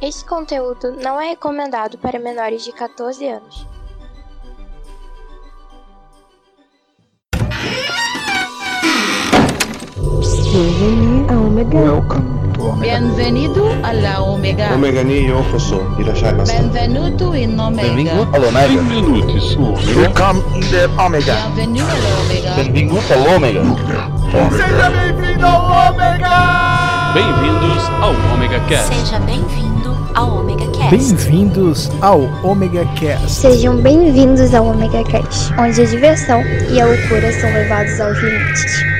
Este conteúdo não é recomendado para menores de 14 anos. Bienvenue à Omega. Welcome to Omega. Bienvenido Omega. Omega ni yokoso. Irashai masu. Benvenuto in Omega. Benvingut all'Omega. Benvenuti su Omega. Welcome in the Omega. Bienvenido alla Omega. Benvingut all'Omega. Seja bem-vindo ao Omega! Bem-vindos ao Omega Cast. Seja bem-vindo ao Omega Cast. Bem-vindos ao Omega Cast. Sejam bem-vindos ao Omega Cast, onde a diversão e a loucura são levados aos limites.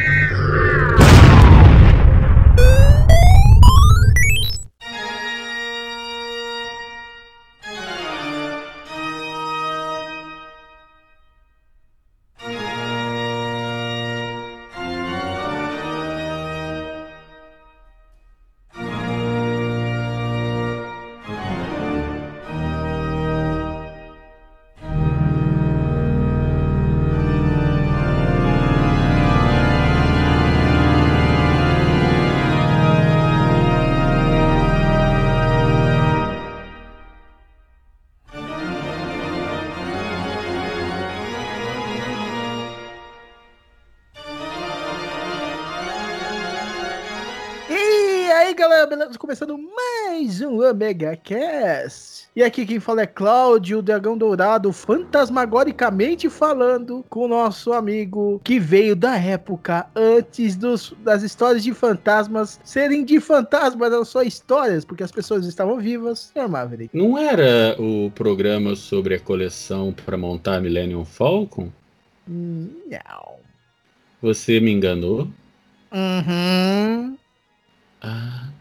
Aí, galera, beleza? Começando mais um Omega Cast. E aqui quem fala é Cláudio, o Dragão Dourado, fantasmagoricamente falando com o nosso amigo que veio da época antes dos, das histórias de fantasmas serem de fantasmas, não só histórias, porque as pessoas estavam vivas. É Maverick. Não era o programa sobre a coleção para montar Millennium Falcon? Não. Você me enganou? Uhum. Ah,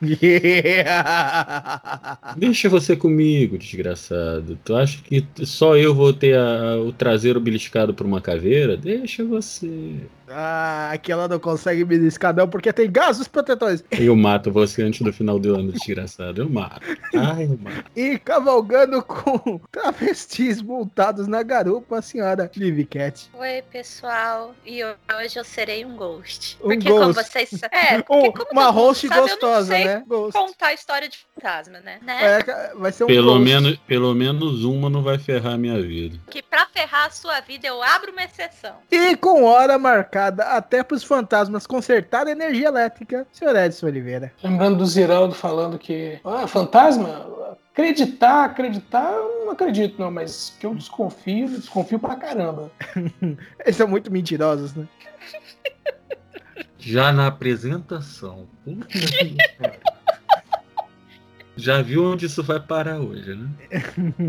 Deixa você comigo, desgraçado. Tu acha que só eu vou ter a- o traseiro beliscado por uma caveira? Deixa você. ah, que ela não consegue beliscar não, porque tem gases protetores. Eu mato você antes do final do ano, desgraçado. Eu mato. Ai, eu mato. E cavalgando com travestis montados na garupa, a senhora Liv Cat. Oi, pessoal. E hoje eu serei um ghost. Um porque como ghost. vocês sa- É, porque Um- como uma host sabe, gostosa, sei né? Ghost. contar história de fantasma, né? né? É, vai ser um Pelo ghost. menos, pelo menos uma não vai ferrar a minha vida. Que pra ferrar a sua vida eu abro uma exceção. E com hora marcada até para os fantasmas consertar a energia elétrica, senhor Edson Oliveira. Lembrando do Ziraldo falando que. Ah, fantasma? Acreditar, acreditar, eu não acredito, não, mas que eu desconfio, desconfio pra caramba. Eles são muito mentirosos, né? Já na apresentação. Puta que pariu. Já viu onde isso vai parar hoje, né?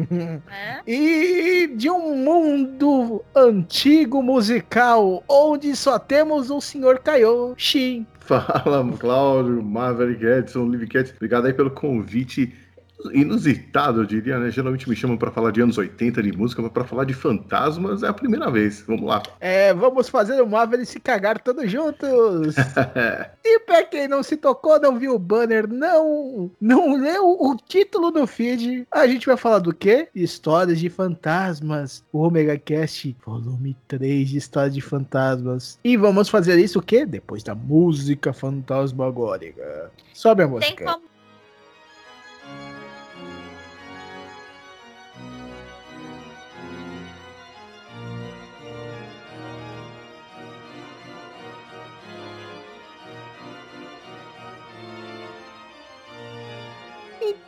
Né? E de um mundo antigo musical, onde só temos o senhor Kaiô, Shin. Fala, Cláudio, Maverick, Edson, Liv Cat. Obrigado aí pelo convite inusitado, eu diria, né? Geralmente me chamam pra falar de anos 80 de música, mas pra falar de fantasmas é a primeira vez. Vamos lá. É, vamos fazer o Maverick se cagar todos juntos. E pra quem não se tocou, não viu o banner, não, não leu o título do feed, a gente vai falar do quê? Histórias de fantasmas. O Omega Cast, volume 3 de histórias de fantasmas. E vamos fazer isso o quê? Depois da música fantasmagórica. Sobe a Tem música. como.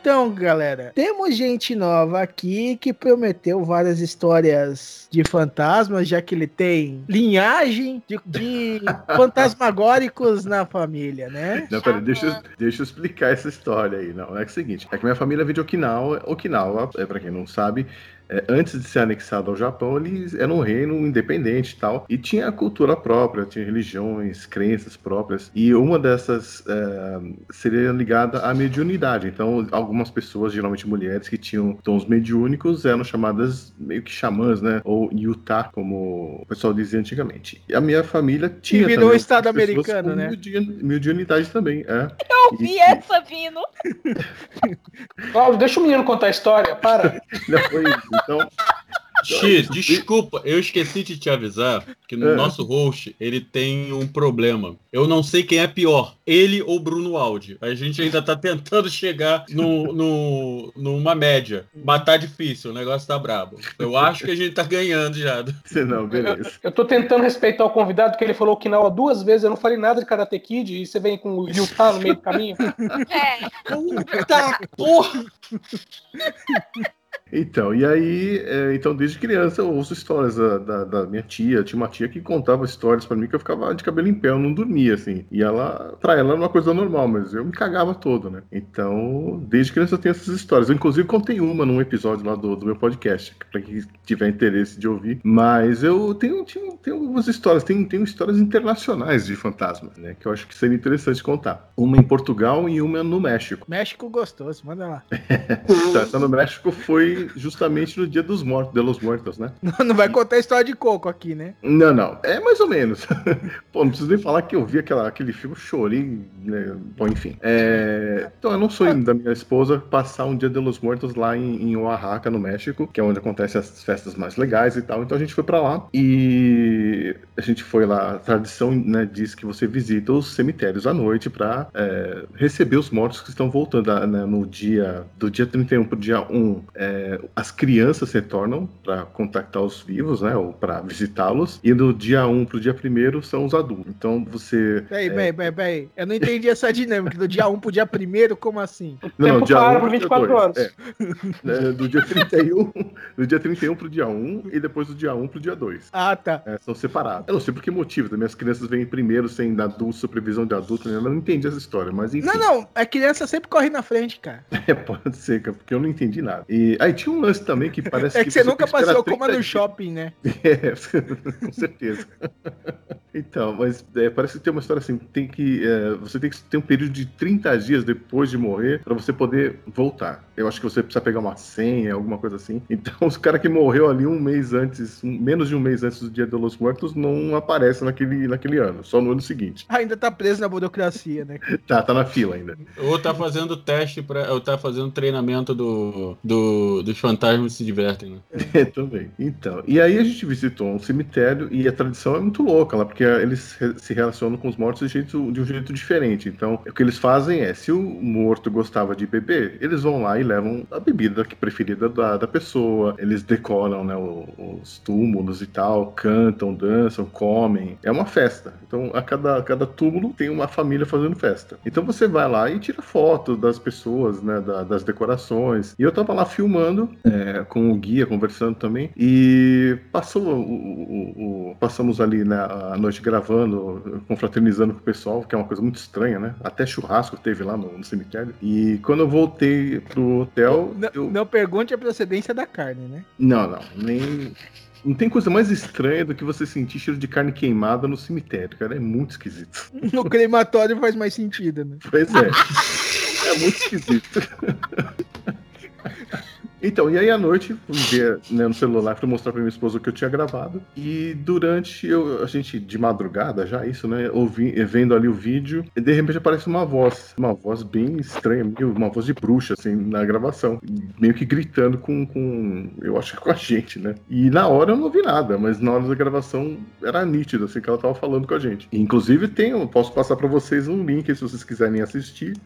Então, galera, temos gente nova aqui que prometeu várias histórias de fantasmas, já que ele tem linhagem de, de fantasmagóricos na família, né? Não, peraí, deixa, eu- deixa eu explicar essa história aí. Não, é, que é o seguinte: é que minha família vem de Okinawa. Okinawa, é, pra quem não sabe, é, antes de ser anexado ao Japão, eles eram um reino independente e tal. E tinha a cultura própria, tinha religiões, crenças próprias. E uma dessas é, seria ligada à mediunidade. Então, algumas pessoas, geralmente mulheres, que tinham dons mediúnicos, eram chamadas meio que xamãs, né? Ou yuta, como o pessoal dizia antigamente. E a minha família tinha. virou também Estado americano, com né? mediun- Mediunidade também, é. Eu vi essa vindo. Cláudio, deixa o menino contar a história, para. Não foi isso. Então, Xi, desculpa, eu esqueci de te avisar que no É. nosso host ele tem um problema. Eu não sei quem é pior, ele ou Bruno Aldi. A gente ainda tá tentando chegar no, no, numa média. Mas tá difícil, o negócio tá brabo. Eu acho que a gente tá ganhando já. Você não, beleza. Eu tô tentando respeitar o convidado, que ele falou que Okinawa duas vezes, eu não falei nada de Karate Kid, e você vem com o Utah no meio do caminho. É, Puta porra! Então, e aí, é, então desde criança eu ouço histórias da, da, da minha tia. Tinha uma tia que contava histórias pra mim que eu ficava de cabelo em pé, eu não dormia, assim. E ela, pra ela era uma coisa normal, mas eu me cagava todo, né? Então, desde criança eu tenho essas histórias. Eu, inclusive, contei uma num episódio lá do, do meu podcast, pra quem tiver interesse de ouvir. Mas eu tenho, tenho, tenho algumas histórias, tenho, tenho histórias internacionais de fantasmas, né? Que eu acho que seria interessante contar. Uma em Portugal e uma no México. México gostoso, manda lá. Então, essa no México foi justamente no dia dos mortos, de los muertos, né? Não, não vai contar história de coco aqui, né? Não, não. É mais ou menos. Pô, não preciso nem falar que eu vi aquela, aquele filme, chorei, né? Bom, enfim. É, Então, eu não sou da minha esposa passar um dia de los muertos lá em, em Oaxaca, no México, que é onde acontecem as festas mais legais e tal. Então a gente foi pra lá e a gente foi lá. A tradição né, diz que você visita os cemitérios à noite pra é, receber os mortos que estão voltando né, no dia do dia 31 pro dia 1. É, as crianças retornam para contactar os vivos, né? Ou para visitá-los. E do dia 1 pro dia 1 são os adultos. Então você. Peraí, peraí, peraí, peraí. Eu não entendi essa dinâmica. Do dia 1 pro dia 1 como assim? Tempo para um por pro dia 24 dois. horas. É. É, do dia 31, do dia 31 pro dia 1 e depois do dia 1 pro dia 2. Ah, tá. É, são separados. Eu não sei por que motivo. Também as crianças vêm primeiro sem adulto, supervisão de adulto. né? Eu não entendi essa história, mas enfim. Não, não. A criança sempre corre na frente, cara. É, pode ser, cara, porque eu não entendi nada. E aí tinha um lance também que parece É que você nunca tem esperar passeou 30 como no dias. shopping, né? É, com certeza. Então, mas é, parece que tem uma história assim, tem que é, você tem que ter um período de 30 dias depois de morrer para você poder voltar. Eu acho que você precisa pegar uma senha, alguma coisa assim. Então, os cara que morreu ali um mês antes, um- menos de um mês antes do Dia de los Muertos, não aparece naquele, naquele ano, só no ano seguinte. Ainda tá preso na burocracia, né? Tá, tá na fila ainda. Ou tá fazendo teste para, ou tá fazendo treinamento do, do dos fantasmas se divertem, né? É, também. Então, e aí a gente visitou um cemitério e a tradição é muito louca lá, porque eles se relacionam com os mortos de, jeito- de um jeito diferente. Então, o que eles fazem é, se o morto gostava de beber, eles vão lá e levam a bebida preferida da, da pessoa, eles decoram né, os túmulos e tal, cantam, dançam, comem. É uma festa. Então, a cada, a cada túmulo tem uma família fazendo festa. Então você vai lá e tira foto das pessoas, né, da- das decorações. E eu tava lá filmando é, com o guia, conversando também. E passou o, o- o- passamos ali né, a noite gravando, confraternizando com o pessoal, que é uma coisa muito estranha, né? Até churrasco teve lá no, no cemitério. E quando eu voltei pro hotel, Não, eu... não pergunte a procedência da carne, né? Não, não, nem. Não tem coisa mais estranha do que você sentir cheiro de carne queimada no cemitério, cara. É muito esquisito. No crematório faz mais sentido, né? Pois é. É muito esquisito. Então, e aí à noite, fui ver né, no celular pra mostrar pra minha esposa o que eu tinha gravado. E durante eu, a gente, de madrugada já, isso, né? Ouvi, vendo ali o vídeo, e de repente aparece uma voz, uma voz bem estranha, meio, uma voz de bruxa, assim, na gravação. Meio que gritando com, com. Eu acho que com a gente, né? E na hora eu não vi nada, mas na hora da gravação era nítido, assim, que ela tava falando com a gente. E, inclusive tem, eu posso passar pra vocês um link se vocês quiserem assistir.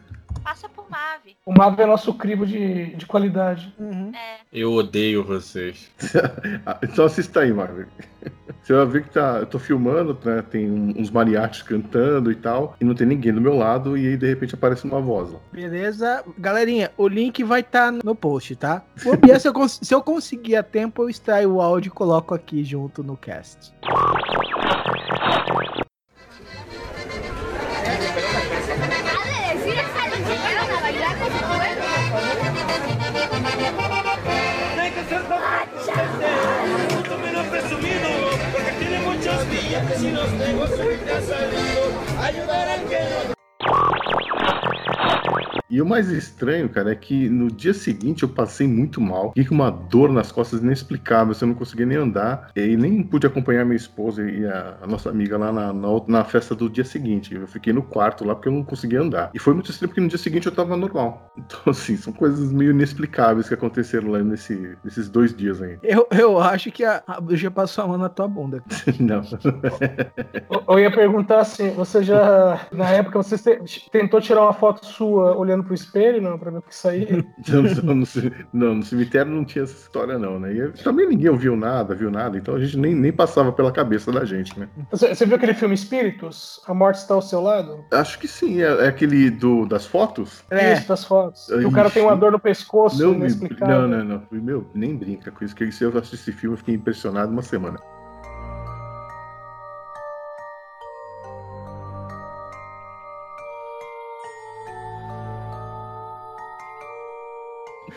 passa por Mave. O Marvel é nosso crivo de, de qualidade. Uhum. É. Eu odeio vocês. Ah, Então assista aí, Marvel. Você vai ver que tá, eu tô filmando, né? Tem uns mariachis cantando e tal, e não tem ninguém do meu lado, e aí de repente aparece uma voz lá. Beleza? Galerinha, o link vai estar no post, tá? Bobear, se, eu se eu conseguir a tempo, eu extraio o áudio e coloco aqui junto no cast. vecinos tengo su vida salido, ayudar al que no E o mais estranho, cara, é que no dia seguinte eu passei muito mal. Fiquei com uma dor nas costas inexplicável, assim, eu não conseguia nem andar. E nem pude acompanhar minha esposa e a, a nossa amiga lá na, na, na festa do dia seguinte. Eu fiquei no quarto lá porque eu não conseguia andar. E foi muito estranho porque no dia seguinte eu tava normal. Então, assim, são coisas meio inexplicáveis que aconteceram lá nesse, nesses dois dias aí. Eu, eu acho que a, a bruxa passou a mão na tua bunda. não. Eu- Eu ia perguntar assim, você já, na época, você te- tentou tirar uma foto sua olhando pro espelho, não, pra ver o que saía? Não, não, no, não, no cemitério não tinha essa história, não, né? E também ninguém ouviu nada, viu nada, então a gente nem, nem passava pela cabeça da gente, né? Você, viu aquele filme Espíritos? A morte está ao seu lado? Acho que sim, é, é aquele do, das fotos? É. Isso, das fotos. Que o cara tem uma dor no pescoço, Não, não, não, não. Meu, nem brinca com isso, que se eu assisti esse filme, eu fiquei impressionado uma semana.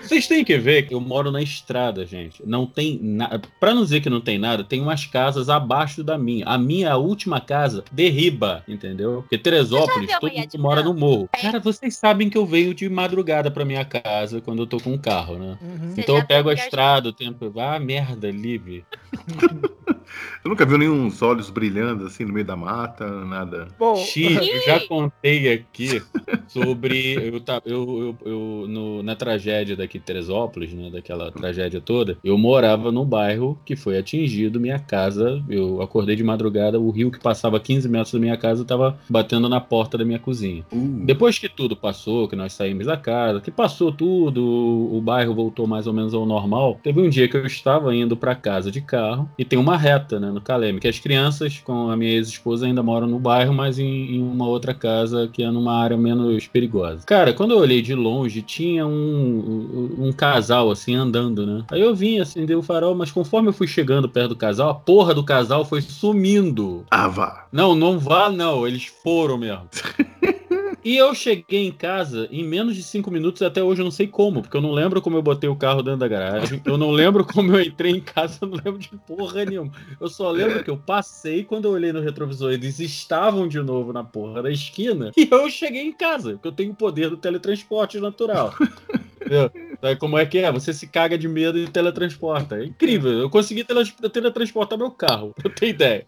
Vocês têm que ver que eu moro na estrada, gente. Não tem nada. Pra não dizer que não tem nada, tem umas casas abaixo da minha. A minha última casa derriba, entendeu? Porque Teresópolis, todo mundo mora no morro. Cara, vocês sabem que eu venho de madrugada pra minha casa quando eu tô com um carro, né? Uhum. Então eu pego a estrada, o tempo. Ah, merda, livre. Eu nunca vi nenhum olhos brilhando assim no meio da mata, nada. Bom, Xi, eu já contei aqui sobre. Eu, eu, eu, eu- no- na tragédia daqui de Teresópolis, né? Daquela tragédia toda, eu morava num bairro que foi atingido, minha casa. Eu acordei de madrugada, o rio que passava 15 metros da minha casa estava batendo na porta da minha cozinha. Uh, Depois que tudo passou, que nós saímos da casa, que passou tudo, o, o bairro voltou mais ou menos ao normal. Teve um dia que eu estava indo para casa de carro e tem uma reta, né, no Caleme, que as crianças com a minha ex-esposa ainda moram no bairro, mas em, em uma outra casa que é numa área menos perigosa. Cara, quando eu olhei de longe, tinha um, um, um casal assim andando, né? Aí eu vim acender o farol, mas conforme eu fui chegando perto do casal, a porra do casal foi sumindo. ah, vá. Não, não vá, não. Eles foram mesmo. E eu cheguei em casa em menos de cinco minutos, até hoje eu não sei como, porque eu não lembro como eu botei o carro dentro da garagem, eu não lembro como eu entrei em casa, eu não lembro de porra nenhuma. Eu só lembro que eu passei, quando eu olhei no retrovisor, eles estavam de novo na porra da esquina, e eu cheguei em casa, porque eu tenho o poder do teletransporte natural. Entendeu? Sabe como é que é? Você se caga de medo e teletransporta. É incrível. Eu consegui tele- teletransportar meu carro, pra eu ter ideia.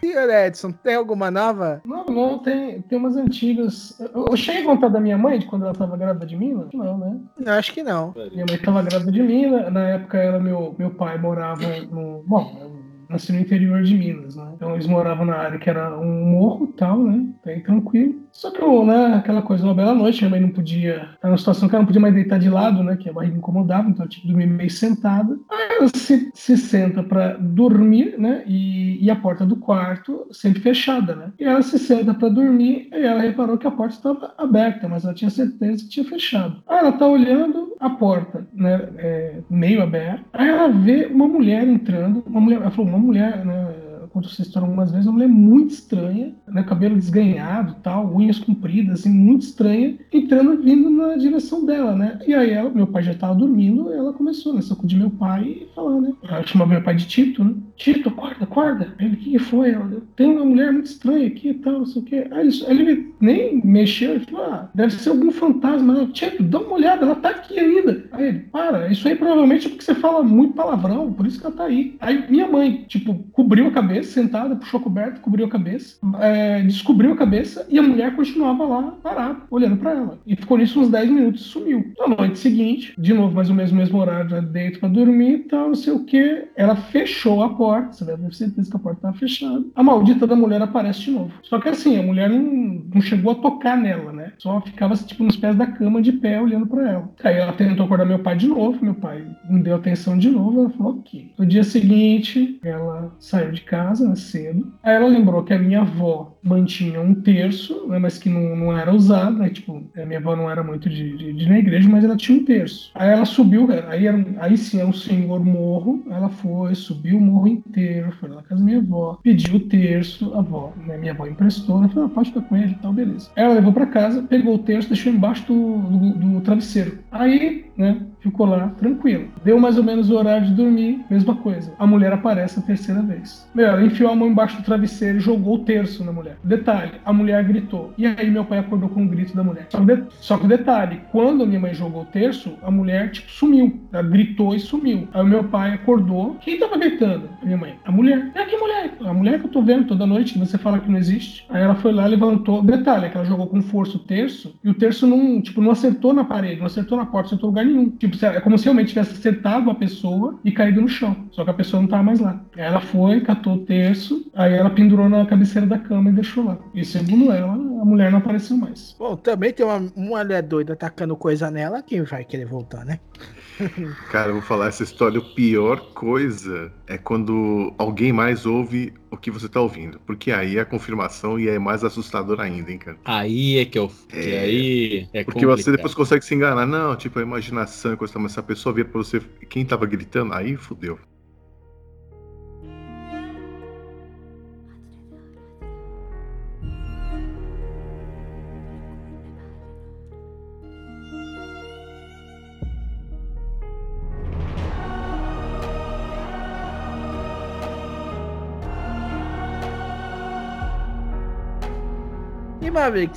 senhor Edson, tem alguma nova? Não, não, tem, tem umas antigas. Eu, eu cheguei a contar da minha mãe de quando ela tava grávida de mim? Não, Não, né? Não, acho que não. Minha mãe estava grávida de mim, na, na época ela, meu, meu pai morava no. Bom, eu nasci no interior de Minas, né? Então eles moravam na área que era um morro e tal, né? Bem tranquilo. Só que, eu, né, aquela coisa, uma bela noite, minha mãe não podia. Era uma situação que ela não podia mais deitar de lado, né? Que a barriga incomodava, então ela tinha que dormir meio sentada. Aí ela se, se senta para dormir, né? E, e a porta do quarto sempre fechada, né? E ela se senta para dormir e ela reparou que a porta estava aberta, mas ela tinha certeza que tinha fechado. Aí ela tá olhando a porta, né? é, meio aberta. Aí ela vê uma mulher entrando, uma mulher, ela falou, mulher, né? Contou essa história algumas vezes, uma mulher muito estranha, né, cabelo desganhado, tal, unhas compridas, assim, muito estranha, entrando vindo na direção dela, né? E aí ela, meu pai já estava dormindo, ela começou, né, sacudir meu pai e falar, né? Ela chamava meu pai de Tito, né? Tito, acorda, acorda. Ele, o que, que foi? Ela, tem uma mulher muito estranha aqui e tal, não sei o quê. Aí ele, ele nem mexeu, ele falou, ah, deve ser algum fantasma. Ela, Tito, dá uma olhada, ela tá aqui ainda. Aí ele, para, isso aí provavelmente é porque você fala muito palavrão, por isso que ela tá aí. Aí minha mãe, tipo, cobriu a cabeça, sentada, puxou a coberta, cobriu a cabeça, é, descobriu a cabeça e a mulher continuava lá parada, olhando pra ela. E ficou nisso uns 10 minutos e sumiu. Na noite seguinte, de novo, mais ou menos no mesmo horário, já deito pra dormir e tal, não sei o que. Ela fechou a porta, você deve ter certeza que a porta tava fechada. A maldita da mulher aparece de novo. Só que assim, a mulher não, não chegou a tocar nela, né? Só ficava tipo nos pés da cama de pé olhando pra ela. Aí ela tentou acordar meu pai de novo, meu pai não deu atenção de novo, ela falou ok. No dia seguinte, ela saiu de casa né, cedo. Aí ela lembrou que a minha avó mantinha um terço, né, mas que não, não era usado, né? Tipo, a minha avó não era muito de, de, de na igreja, mas ela tinha um terço. Aí ela subiu, aí, era, aí sim, era um senhor morro, ela foi, subiu o morro inteiro, foi lá na casa da minha avó, pediu o terço, a avó, né, minha avó emprestou, ela falou, ah, pode ficar com ele e tal, beleza. Ela levou pra casa, pegou o terço, deixou embaixo do, do, do travesseiro. Aí, né, ficou lá tranquilo. Deu mais ou menos o horário de dormir, mesma coisa. A mulher aparece a terceira vez. Meu, ela enfiou a mão embaixo do travesseiro e jogou o terço na mulher. Detalhe, a mulher gritou. E aí meu pai acordou com o grito da mulher. Só que, de... Só que detalhe, quando a minha mãe jogou o terço, a mulher, tipo, sumiu. Ela gritou e sumiu. Aí meu pai acordou. Quem tava gritando? A minha mãe. A mulher. É que mulher? A mulher que eu tô vendo toda noite, que você fala que não existe. Aí ela foi lá, levantou. Detalhe, é que ela jogou com força o terço e o terço não, tipo, não acertou na parede, não acertou na porta, não acertou lugar nenhum. Tipo, é como se realmente tivesse acertado a pessoa e caído no chão. Só que a pessoa não tava mais lá. Ela foi, catou o terço, aí ela pendurou na cabeceira da cama e deixou lá. E segundo ela, a mulher não apareceu mais. Bom, também tem uma mulher doida atacando coisa nela, quem vai querer voltar, né? Cara, eu vou falar essa história. A pior coisa é quando alguém mais ouve o que você tá ouvindo. Porque aí é a confirmação e é mais assustador ainda, hein, cara. Aí é que eu. que aí é Porque você complicado. depois consegue se enganar. Não, tipo, a imaginação, e coisa, mas se a pessoa vir pra você, quem tava gritando, aí fudeu.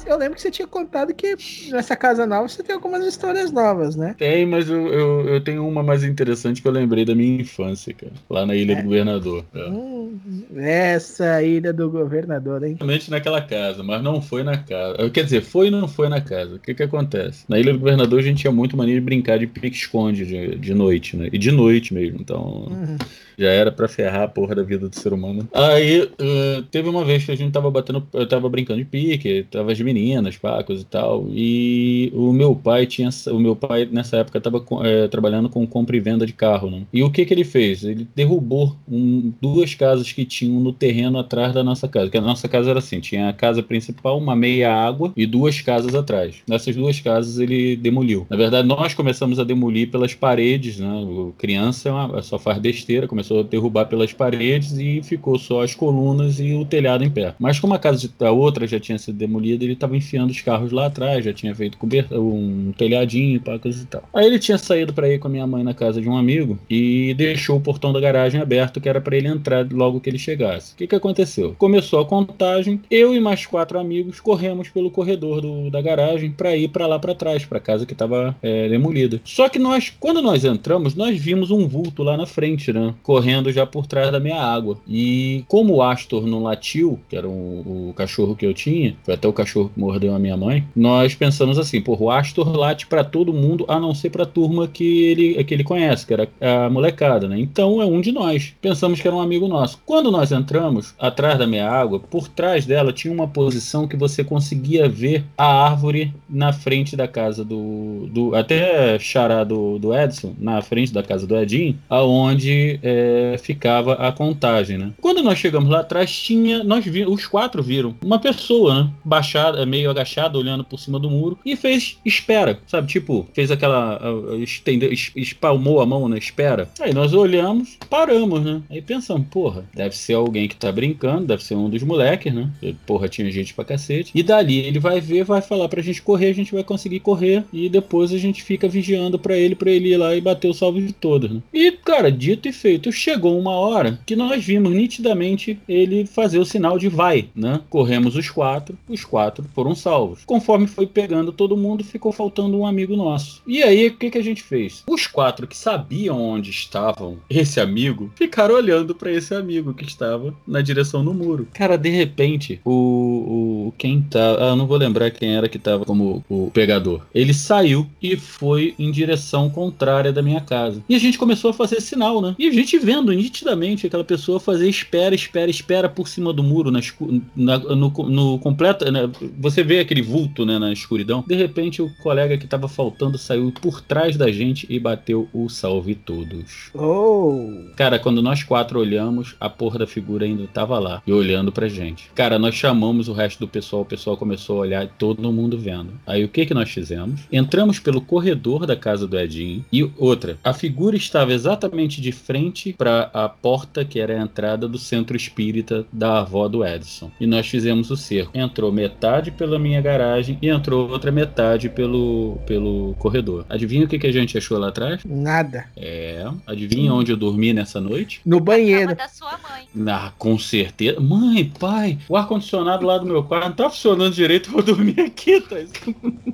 Eu lembro que você tinha contado que nessa casa nova você tem algumas histórias novas, né? Tem, mas eu, eu, eu tenho uma mais interessante que eu lembrei da minha infância, cara. Lá na Ilha do Governador. É. Hum, essa ilha do governador, hein? Realmente naquela casa, mas não foi na casa. Quer dizer, foi e não foi na casa. O que que acontece? Na Ilha do Governador a gente tinha muito maneira de brincar de pique-esconde de, de noite, né? E de noite mesmo, então... Uhum. Já era pra ferrar a porra da vida do ser humano. Aí, eh, teve uma vez que a gente tava batendo, eu tava brincando de pique, tava as meninas, pacos e tal, e o meu pai tinha, o meu pai nessa época tava eh, trabalhando com compra e venda de carro, né? E o que que ele fez? Ele derrubou um- duas casas que tinham no terreno atrás da nossa casa, que a nossa casa era assim, tinha a casa principal, uma meia água e duas casas atrás. Nessas duas casas ele demoliu. Na verdade, nós começamos a demolir pelas paredes, né? O criança é uma- só faz besteira, começou a derrubar pelas paredes e ficou só as colunas e o telhado em pé. Mas como a casa da outra já tinha sido demolida, ele estava enfiando os carros lá atrás, já tinha feito um telhadinho, pacas e tal. Aí ele tinha saído para ir com a minha mãe na casa de um amigo e deixou o portão da garagem aberto, que era para ele entrar logo que ele chegasse. O que, que aconteceu? Começou a contagem, eu e mais quatro amigos corremos pelo corredor do- da garagem para ir para lá para trás, para casa que estava demolida. Só que nós, quando nós entramos, nós vimos um vulto lá na frente, né? Correndo já por trás da minha água. E como o Astor não latiu, que era o, o cachorro que eu tinha, foi até o cachorro que mordeu a minha mãe, nós pensamos assim, pô, o Astor late para todo mundo, a não ser pra turma que ele, que ele conhece, que era a molecada, né? Então é um de nós. Pensamos que era um amigo nosso. Quando nós entramos, atrás da minha água, por trás dela tinha uma posição que você conseguia ver a árvore na frente da casa do. do até xará do, do Edson, na frente da casa do Edinho, aonde é, ficava a contagem, né? Quando nós chegamos lá atrás, tinha. Nós vi, os quatro viram uma pessoa, né? Baixada, meio agachada, olhando por cima do muro, e fez espera, sabe? Tipo, fez aquela. Estendeu, es- espalmou a mão na espera. Aí nós olhamos, paramos, né? Aí pensamos, porra, deve ser alguém que tá brincando, deve ser um dos moleques, né? Porra, tinha gente pra cacete. E dali ele vai ver, vai falar pra gente correr, a gente vai conseguir correr. E depois a gente fica vigiando pra ele, pra ele ir lá e bater o salve de todas, né? E, cara, dito e feito, chegou uma hora que nós vimos nitidamente ele fazer o sinal de vai, né? Corremos os quatro, os quatro foram salvos. Conforme foi pegando todo mundo, ficou faltando um amigo nosso. E aí, o que, que a gente fez? Os quatro que sabiam onde estavam esse amigo ficaram olhando pra esse amigo que estava na direção do muro. Cara, de repente, o, o quem tá, ah, eu não vou lembrar quem era que tava como o pegador. Ele saiu e foi em direção contrária da minha casa. E a gente começou a fazer sinal, né? E a gente vendo nitidamente aquela pessoa fazer espera, espera, espera por cima do muro na, escu- na- no, no completo, né? Você vê aquele vulto, né, na escuridão. De repente, o colega que tava faltando saiu por trás da gente e bateu o salve todos. Oh! Cara, quando nós quatro olhamos, a porra da figura ainda tava lá e olhando pra gente. Cara, nós chamamos o resto do pessoal, o pessoal começou a olhar, todo mundo vendo. Aí o que que nós fizemos? Entramos pelo corredor da casa do Edinho e outra, a figura estava exatamente de frente para a porta que era a entrada do centro espírita da avó do Edson. E nós fizemos o cerco. Entrou metade pela minha garagem e entrou outra metade pelo, pelo corredor. Adivinha o que, que a gente achou lá atrás? Nada. É. Adivinha onde eu dormi nessa noite? No banheiro. Cama da sua mãe. Ah, com certeza. Mãe, pai, o ar-condicionado lá do meu quarto não tá funcionando direito, eu vou dormir aqui, tá?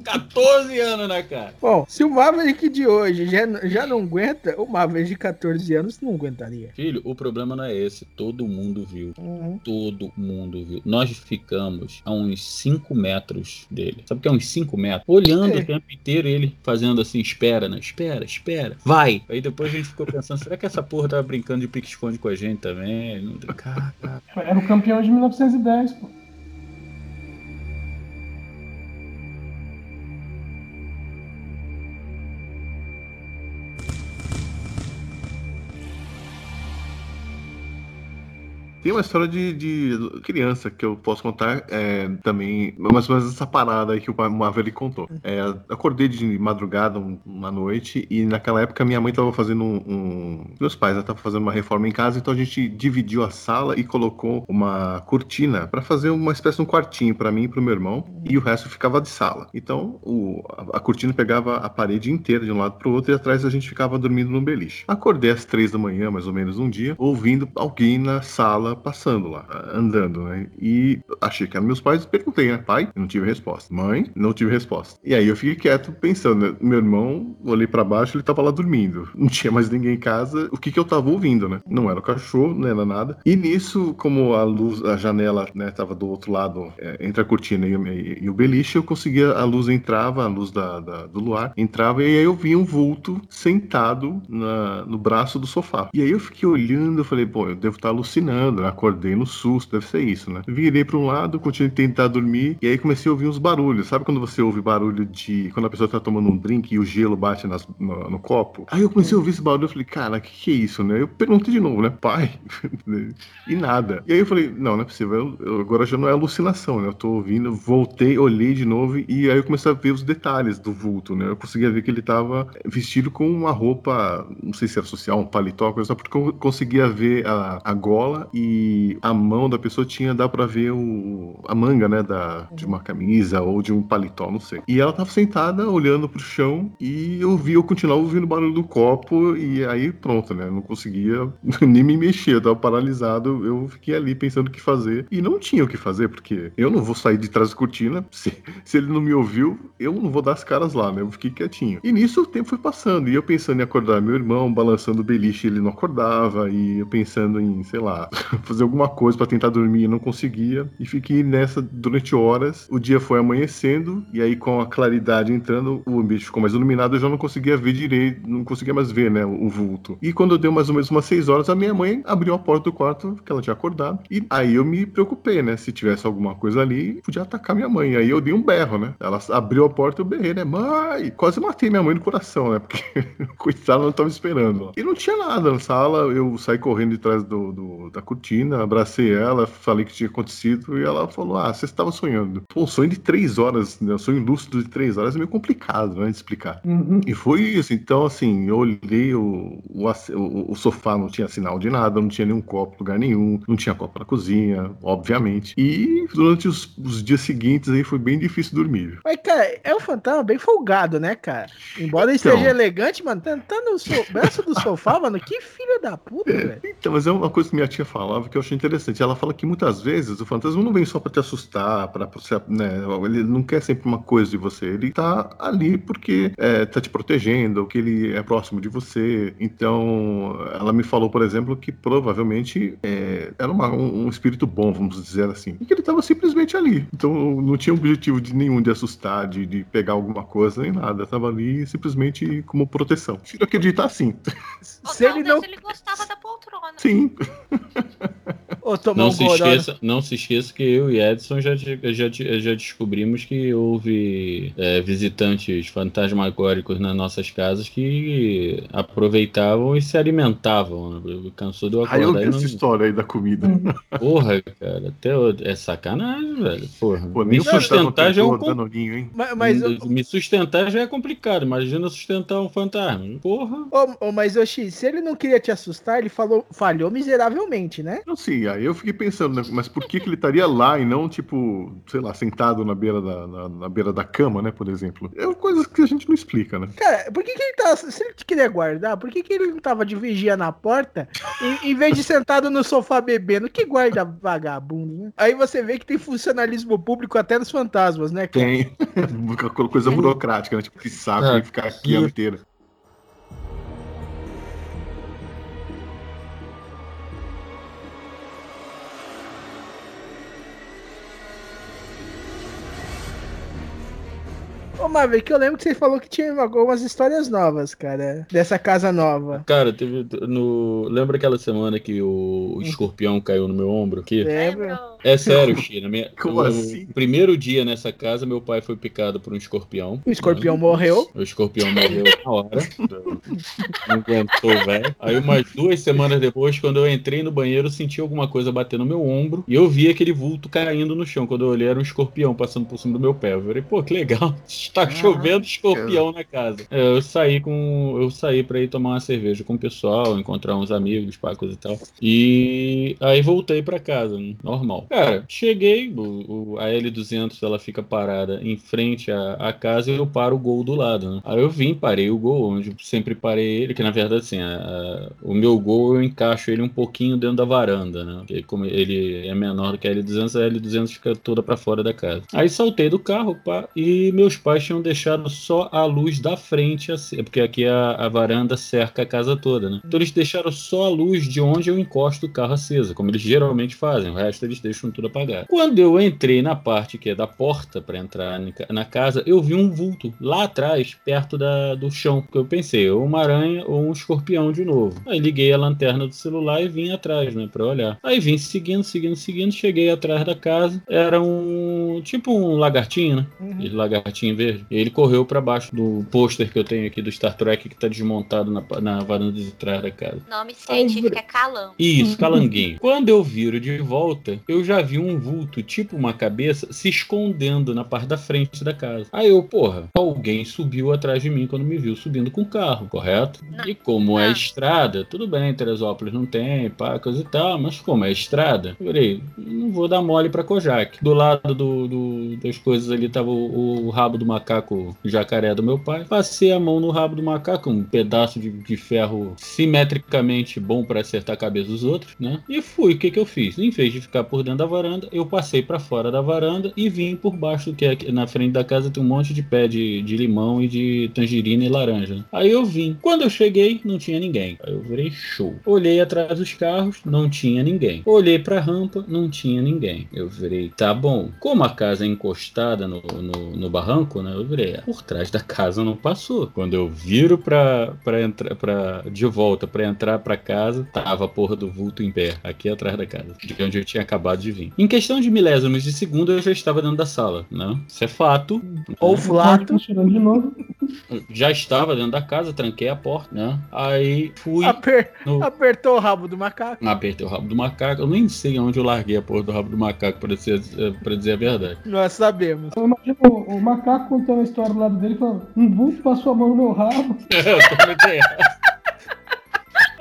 14 anos na cara. Bom, se o Maverick de hoje já, já não aguenta, o Maverick de 14 anos não aguentaria. Filho, o problema não é esse. Todo mundo viu. Uhum. Todo mundo viu. Nós ficamos a uns 5 metros dele. Sabe o que é uns 5 metros? Olhando É. o tempo inteiro ele fazendo assim, espera, né? Espera, espera. Vai! Aí depois a gente ficou pensando, será que essa porra tava brincando de pique-esconde com a gente também? Não- Caraca. Era o campeão de 1910, pô. Tem uma história de, de criança que eu posso contar é, também, mais ou menos essa parada aí que o Maverick contou. É, acordei de madrugada um- uma noite e naquela época minha mãe tava fazendo um. um- meus pais estavam fazendo uma reforma em casa, então a gente dividiu a sala e colocou uma cortina pra fazer uma espécie de um quartinho pra mim e pro meu irmão e o resto ficava de sala. Então o- a, a cortina pegava a parede inteira de um lado pro outro e atrás a gente ficava dormindo no beliche. Acordei às três da manhã, mais ou menos um dia, ouvindo alguém na sala passando lá, andando, né? E achei que eram meus pais, perguntei, né? Pai, não tive resposta. Mãe, não tive resposta. E aí eu fiquei quieto pensando, né? Meu irmão, olhei pra baixo, ele tava lá dormindo. Não tinha mais ninguém em casa. O que que eu tava ouvindo, né? Não era o cachorro, não era nada. E nisso, como a luz, a janela, né, tava do outro lado, é, entre a cortina e, e- e o beliche, eu conseguia, a luz entrava, a luz da, da- do luar entrava, e aí eu vi um vulto sentado na- no braço do sofá. E aí eu fiquei olhando, eu falei, pô, eu devo estar alucinando, né? Acordei no susto, deve ser isso, né? Virei para um lado, continuei a tentar dormir, e aí comecei a ouvir uns barulhos. Sabe quando você ouve barulho de. Quando a pessoa tá tomando um drink e o gelo bate nas- no, no copo? Aí eu comecei a ouvir esse barulho, eu falei, cara, o que, que é isso, né? Eu perguntei de novo, né? Pai? e nada. E aí eu falei, não, não é possível, eu- eu- agora já não é alucinação, né? Eu tô ouvindo, voltei, olhei de novo, e aí eu comecei a ver os detalhes do vulto, né? Eu conseguia ver que ele tava vestido com uma roupa, não sei se era social, um paletó, coisa, porque eu conseguia ver a, a gola e a mão da pessoa tinha, dá pra ver o, a manga, né, da, de uma camisa ou de um paletó, não sei. E ela tava sentada, olhando pro chão, e eu vi, eu continuava ouvindo o barulho do copo, e aí pronto, né, não conseguia nem me mexer, eu tava paralisado, eu fiquei ali pensando o que fazer, e não tinha o que fazer, porque eu não vou sair de trás da cortina, se, se ele não me ouviu, eu não vou dar as caras lá, né, eu fiquei quietinho. E nisso o tempo foi passando, e eu pensando em acordar meu irmão, balançando o beliche, ele não acordava, e eu pensando em, sei lá, fazer alguma coisa pra tentar dormir e não conseguia. E fiquei nessa durante horas. O dia foi amanhecendo, e aí com a claridade entrando, o ambiente ficou mais iluminado, eu já não conseguia ver direito, não conseguia mais ver, né, o vulto. E quando deu mais ou menos umas seis horas, a minha mãe abriu a porta do quarto, que ela tinha acordado. E aí eu me preocupei, né? Se tivesse alguma coisa ali, podia atacar minha mãe. Aí eu dei um berro, né? Ela abriu a porta e eu berrei, né? Mãe! Quase matei minha mãe no coração, né? Porque, coitada, não tava esperando. E não tinha nada na sala, eu saí correndo de trás do, do- da cortina, abracei ela, falei o que tinha acontecido e ela falou: Ah, você estava sonhando. Pô, sonho de três horas, né? Sonho lúcido de três horas é meio complicado, né? De explicar. Uhum. E foi isso. Então, assim, eu olhei o, o, o- o sofá, não tinha sinal de nada, não tinha nenhum copo, em lugar nenhum, não tinha copo na cozinha, obviamente. E durante os, os dias seguintes aí foi bem difícil dormir. Mas, cara, é um fantasma bem folgado, né, cara? Embora Então. esteja elegante, mano, tá, tá no so- braço do sofá, mano. Que filho da puta, velho. Então, mas é uma coisa que minha tia falava que eu achei interessante. Ela fala que muitas vezes o fantasma não vem só pra te assustar, para você, né? Ele não quer sempre uma coisa de você. Ele tá ali porque é, tá te protegendo, que ele é próximo de você. Então, ela me falou, por exemplo, que provavelmente é, era uma- um, um espírito bom, vamos dizer assim. E que ele tava simplesmente ali. Então, não tinha objetivo de nenhum de assustar, de, de pegar alguma coisa, nem nada. Tava ali simplesmente como proteção. Prefiro acreditar assim. Ou Se ele não. ele gostava da poltrona. Sim. Ô, tomar Não um se, goró. esqueça, não se esqueça que eu e Edson já, já, já descobrimos que houve é, visitantes fantasmagóricos nas nossas casas que aproveitavam e se alimentavam. né? Cansou de eu Aí eu acordar vi e essa não... história aí da comida. Porra, cara, até é sacanagem, velho. Porra, Pô, me fantasma sustentar já é um com-? Mas, mas, ô, Me sustentar já é complicado. Imagina sustentar um fantasma. Porra. ô, ô, mas, X, se ele não queria te assustar, ele falou, falhou miseravelmente, né? Não sei, aí Aí eu fiquei pensando, né, mas por que, que ele estaria lá e não, tipo, sei lá, sentado na beira da, na, na beira da cama, né, por exemplo? É coisas que a gente não explica, né? Cara, por que, que ele tá. Se ele queria guardar, por que, que ele não tava de vigia na porta em, em vez de sentado no sofá bebendo? Que guarda vagabundo, né? Aí você vê que tem funcionalismo público até nos fantasmas, né, cara? Tem. Coisa burocrática, né? Tipo, que saco Ah, de ficar aqui a Ô, Marvel, que eu lembro que você falou que tinha algumas histórias novas, cara, dessa casa nova. Cara, teve no. Lembra aquela semana que o, o escorpião caiu no meu ombro aqui? Lembra? É sério, China. Minha, Como o assim? primeiro dia nessa casa, meu pai foi picado por um escorpião. O escorpião né? morreu. O escorpião morreu na hora. Não aguentou, velho. Aí umas duas semanas depois, quando eu entrei no banheiro, eu senti alguma coisa bater no meu ombro. E eu vi aquele vulto caindo no chão. Quando eu olhei, era um escorpião passando por cima do meu pé. Eu falei, pô, que legal. Está chovendo escorpião na casa. É, eu saí com. Eu saí pra ir tomar uma cerveja com o pessoal, encontrar uns amigos, pá, coisa e tal. E aí voltei pra casa, normal. Cara, cheguei, o, o- a L200 ela fica parada em frente à, à casa e eu paro o gol do lado, né? Aí eu vim, parei o gol, onde sempre parei ele, que na verdade, assim, a- a- o meu gol eu encaixo ele um pouquinho dentro da varanda, né? Porque como ele é menor do que a L200, a L200 fica toda pra fora da casa. Aí saltei do carro, pá, e meus pais tinham deixado só a luz da frente, porque aqui a, a varanda cerca a casa toda, né? Então eles deixaram só a luz de onde eu encosto o carro acesa, como eles geralmente fazem, o resto eles deixam tudo apagado. Quando eu entrei na parte que é da porta para entrar na ca- na casa, eu vi um vulto lá atrás, perto da, do chão, porque eu pensei, ou uma aranha ou um escorpião de novo. Aí liguei a lanterna do celular e vim atrás, né, para olhar. Aí vim seguindo, seguindo, seguindo, cheguei atrás da casa, era um tipo um lagartinho, né? Aquele lagartinho verde. E ele correu pra baixo do pôster que eu tenho aqui do Star Trek que tá desmontado na, na varanda de trás da casa. Nome científico é Calango. Isso, calanguinho. Quando eu viro de volta, eu já vi um vulto, tipo uma cabeça, se escondendo na parte da frente da casa. Aí eu, porra, alguém subiu atrás de mim quando me viu subindo com o carro, correto? Não. E como é Não. estrada, tudo bem, Teresópolis não tem, pá, coisa e tal, mas como é estrada, eu falei, não vou dar mole pra Kojak. Do lado do, do- das coisas ali tava o, o rabo do macaco jacaré do meu pai. Passei a mão no rabo do macaco, um pedaço de, de ferro simetricamente bom pra acertar a cabeça dos outros, né? E fui. O que que eu fiz? Em vez de ficar por dentro da varanda, eu passei pra fora da varanda e vim por baixo, que é aqui na frente da casa tem um monte de pé de, de limão e de tangerina e laranja. Aí eu vim. Quando eu cheguei, não tinha ninguém. Aí eu virei show. Olhei atrás dos carros, não tinha ninguém. Olhei pra rampa, não tinha ninguém. Eu virei, tá bom. Como a casa é encostada no, no, no barranco, né? Eu virei, "Ah, por trás da casa não passou. Quando eu viro pra, pra entrar pra, de volta pra entrar pra casa, tava a porra do vulto em pé, aqui atrás da casa, de onde eu tinha acabado de vir. Em questão de milésimos de segundo, eu já estava dentro da sala, né? Isso é fato. Ou né? flato. Funcionando de novo. Já estava dentro da casa, tranquei a porta, né? Aí fui. Aper- no- Apertou o rabo do macaco. Apertei o rabo do macaco. Eu nem sei onde eu larguei a porra do rabo do macaco, pra dizer, pra dizer a verdade. Nós sabemos. Eu imagino o macaco contando a história do lado dele falando: um vulto passou a mão no meu rabo. Eu tô muito errado.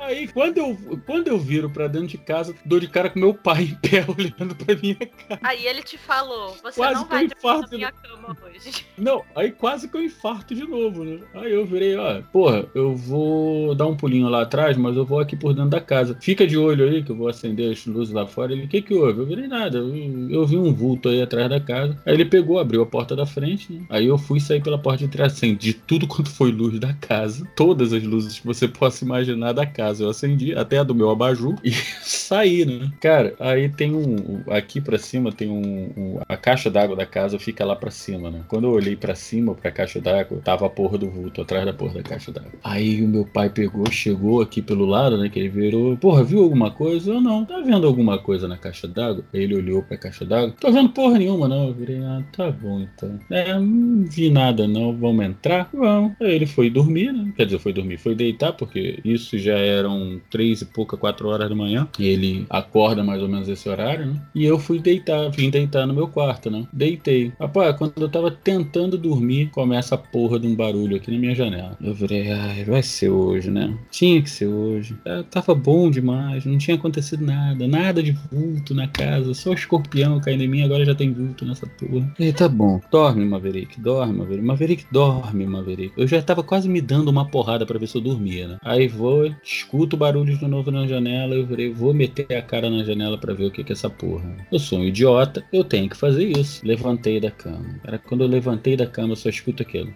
Aí, quando eu, quando eu viro pra dentro de casa, dou de cara com meu pai em pé olhando pra minha cara. Aí ele te falou, você Quase não vai dormir na infarto, minha cama hoje. Não, aí quase que eu infarto de novo, né? Aí eu virei, ó, porra, eu vou dar um pulinho lá atrás, mas eu vou aqui por dentro da casa. Fica de olho aí que eu vou acender as luzes lá fora. Ele, o que que houve? Eu virei nada, eu, eu vi um vulto aí atrás da casa. Aí ele pegou, abriu a porta da frente, né? Aí eu fui sair pela porta de trás, acendi tudo quanto foi luz da casa. Todas as luzes que você possa imaginar da casa eu acendi, até a do meu abajur, e saí, né? Cara, aí tem um. Aqui pra cima tem um. um- a caixa d'água da casa fica lá pra cima, né? Quando eu olhei pra cima, pra caixa d'água, tava a porra do vulto atrás da porra da caixa d'água. Aí o meu pai pegou, chegou aqui pelo lado, né? Que ele virou. Porra, viu alguma coisa? Eu não. Tá vendo alguma coisa na caixa d'água? Ele olhou pra caixa d'água. Tô vendo porra nenhuma, não. Eu virei, ah, tá bom então. É, não vi nada, não. Vamos entrar? Vamos. Aí ele foi dormir, né? Quer dizer, foi dormir, foi deitar, porque isso já era eram três e pouca, quatro horas da manhã. Ele acorda mais ou menos esse horário, né? E eu fui deitar, vim deitar no meu quarto, né? Deitei. Rapaz, quando eu tava tentando dormir, começa a porra de um barulho aqui na minha janela. Eu virei, ai, vai ser hoje, né? Tinha que ser hoje. É, tava bom demais, não tinha acontecido nada, nada de vulto na casa, só escorpião caindo em mim, agora já tem vulto nessa porra. E tá bom, dorme, Maverick, dorme, Maverick. Maverick, dorme, Maverick. Eu já tava quase me dando uma porrada pra ver se eu dormia, né? Aí vou, escuto barulhos de novo na janela, eu virei, vou meter a cara na janela pra ver o que que é essa porra. Eu sou um idiota, eu tenho que fazer isso. Levantei da cama. Era quando eu levantei da cama, eu só escuto aquilo.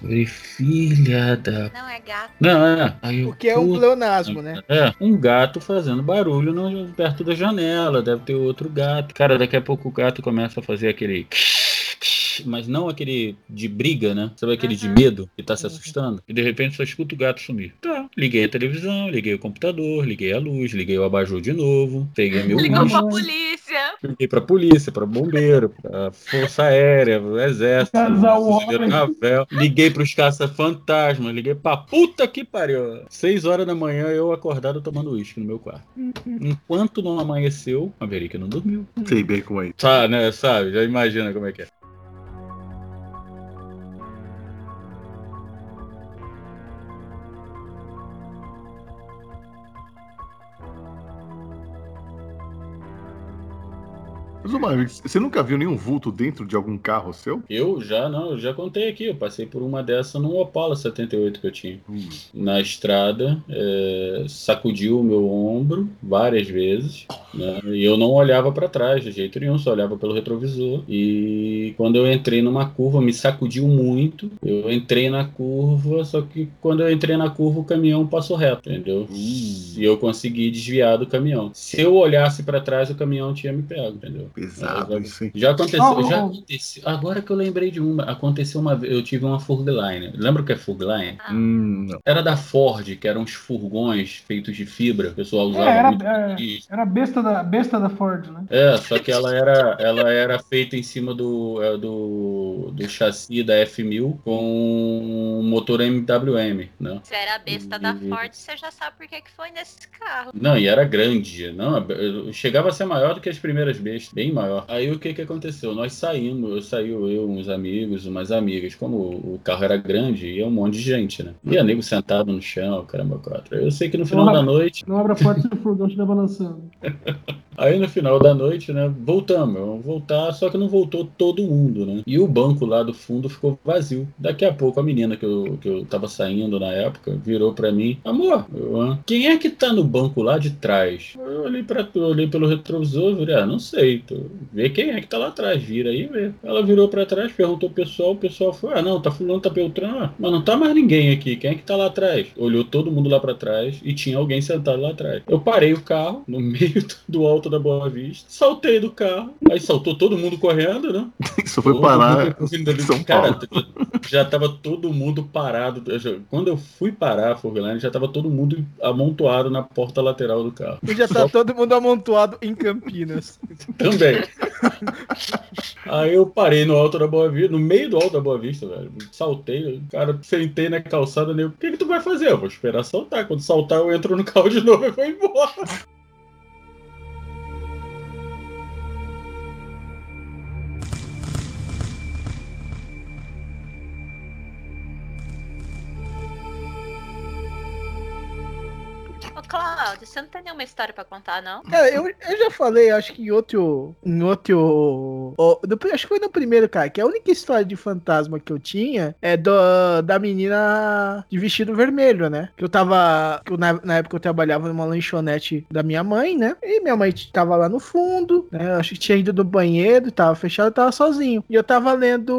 Falei, filha da. Não é gato. Não, é. Aí eu, Porque é um pleonasmo, né? É, um gato fazendo barulho no- perto da janela, deve ter outro gato. Cara, daqui a pouco o gato começa a fazer aquele. Mas não aquele de briga, né? Sabe aquele de Uhum. medo que tá se assustando? E de repente só escuta o gato sumir. Tá. Liguei a televisão, liguei o computador, liguei a luz, liguei o abajur de novo, peguei meu Ligou pra polícia. liguei pra polícia, pra bombeiro, pra força aérea, pro exército, naval. Liguei pros caça-fantasma, liguei pra puta que pariu. Seis horas da manhã eu acordado tomando uísque no meu quarto. Enquanto não amanheceu, a Verica não dormiu. Sei bem como é. Tá, né? Sabe? Já imagina como é que é. Mas, Maverick, você nunca viu nenhum vulto dentro de algum carro seu? Eu já, não, eu já contei aqui. Eu passei por uma dessa num Opala 78 que eu tinha. Na estrada, é, sacudiu o meu ombro várias vezes. né? E eu não olhava para trás de jeito nenhum, só olhava pelo retrovisor. E quando eu entrei numa curva, me sacudiu muito. Eu entrei na curva, só que quando eu entrei na curva, o caminhão passou reto, entendeu? E eu consegui desviar do caminhão. Se eu olhasse para trás, o caminhão tinha me pego, entendeu? Pesado Já- isso, hein? Já aconteceu, Oh, oh, já oh. aconteceu. Agora que eu lembrei de uma, aconteceu uma vez, eu tive uma Furgline. Lembra o que é Furgline? Hum, não. Era da Ford, que eram uns furgões feitos de fibra, o pessoal usava É, era, muito. é, era a besta da, besta da Ford, né? É, só que ela era, ela era feita em cima do, é, do, do chassi da F1000 com um motor MWM, né? Se era a besta da Ford, você já sabe por que que foi nesse carro. Não, e era grande. Não, chegava a ser maior do que as primeiras bestas, bem maior. Aí o que que aconteceu? Nós saímos, eu saí eu, uns amigos, umas amigas. Como o carro era grande, ia um monte de gente, né? Ia nego sentado no chão, caramba, quatro. Eu sei que no final da noite, Não abre a porta se o furgão estiver balançando. aí no final da noite, né, voltamos. Voltar, só que não voltou todo mundo, né? E o banco lá do fundo ficou vazio. Daqui a pouco a menina que eu, que eu tava saindo na época virou pra mim: Amor, eu, "Ah, quem é que tá no banco lá de trás? Eu olhei, pra, eu olhei pelo retrovisor, virei, ah, não sei. Tu, vê quem é que tá lá atrás, vira aí e vê. Ela virou pra trás, perguntou pro pessoal, o pessoal falou: Ah, não, tá fulano, tá Beltrano, ah, mas não tá mais ninguém aqui. Quem é que tá lá atrás? Olhou todo mundo lá pra trás e tinha alguém sentado lá atrás. Eu parei o carro no meio do alto da Boa Vista, saltei do carro, aí saltou todo mundo correndo, né? Isso foi Todo parar mundo São Cara, Paulo. já tava todo mundo parado. Quando eu fui parar a Furgline, já tava todo mundo amontoado na porta lateral do carro. E já tá todo mundo amontoado em Campinas. Também. Aí eu parei no alto da Boa Vista, no meio do alto da Boa Vista, velho. Saltei, cara, sentei na calçada, né? O que, que tu vai fazer? Eu vou esperar saltar. Quando saltar, eu entro no carro de novo e vou embora. Você não tem nenhuma história pra contar, não? Cara, eu, eu já falei, acho que em outro. Em outro. no- acho que foi no primeiro, cara, que a única história de fantasma que eu tinha é do, da menina de vestido vermelho, né? Que eu tava. Que eu, na, na época eu trabalhava numa lanchonete da minha mãe, né? E minha mãe tava lá no fundo, né? Eu acho que tinha ido no banheiro, tava fechado, tava sozinho. E eu tava lendo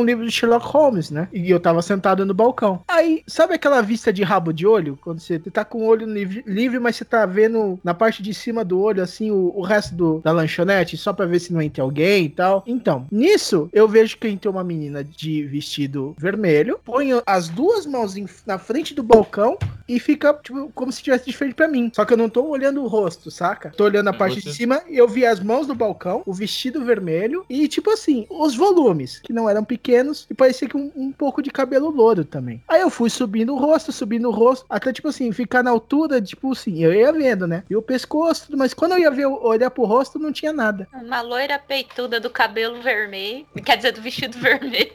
um livro de Sherlock Holmes, né? E eu tava sentado no balcão. Aí, sabe aquela vista de rabo de olho? Quando você tá com o olho livre, mas você tá vendo na parte de cima do olho, assim, o, o resto do- da lanchonete, só pra ver se não entra alguém e tal. Então, nisso, eu vejo que entrou uma menina de vestido vermelho, põe as duas mãos na frente do balcão e fica, tipo, como se tivesse de frente pra mim. Só que eu não tô olhando o rosto, saca? Tô olhando a É, parte você- de cima e eu vi as mãos do balcão, o vestido vermelho e, tipo assim, os volumes, que não eram pequenos e parecia que um, um pouco de cabelo louro também. Aí eu fui subindo o rosto, subindo o rosto, até, tipo assim, ficar na altura, tipo assim, eu ia vendo, né? E o pescoço, tudo, mas quando eu ia ver, olhar pro rosto, não tinha nada. Uma loira peituda do cabelo vermelho. Quer dizer, do vestido vermelho.